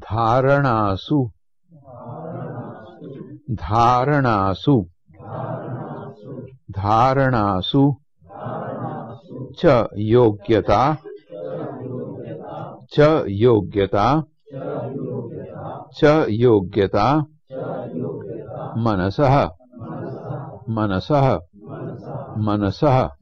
धारणासु। धारणासु। धारणासु। च योग्यता। च योग्यता। च योग्यता। मनसः। मनसः। मनसः।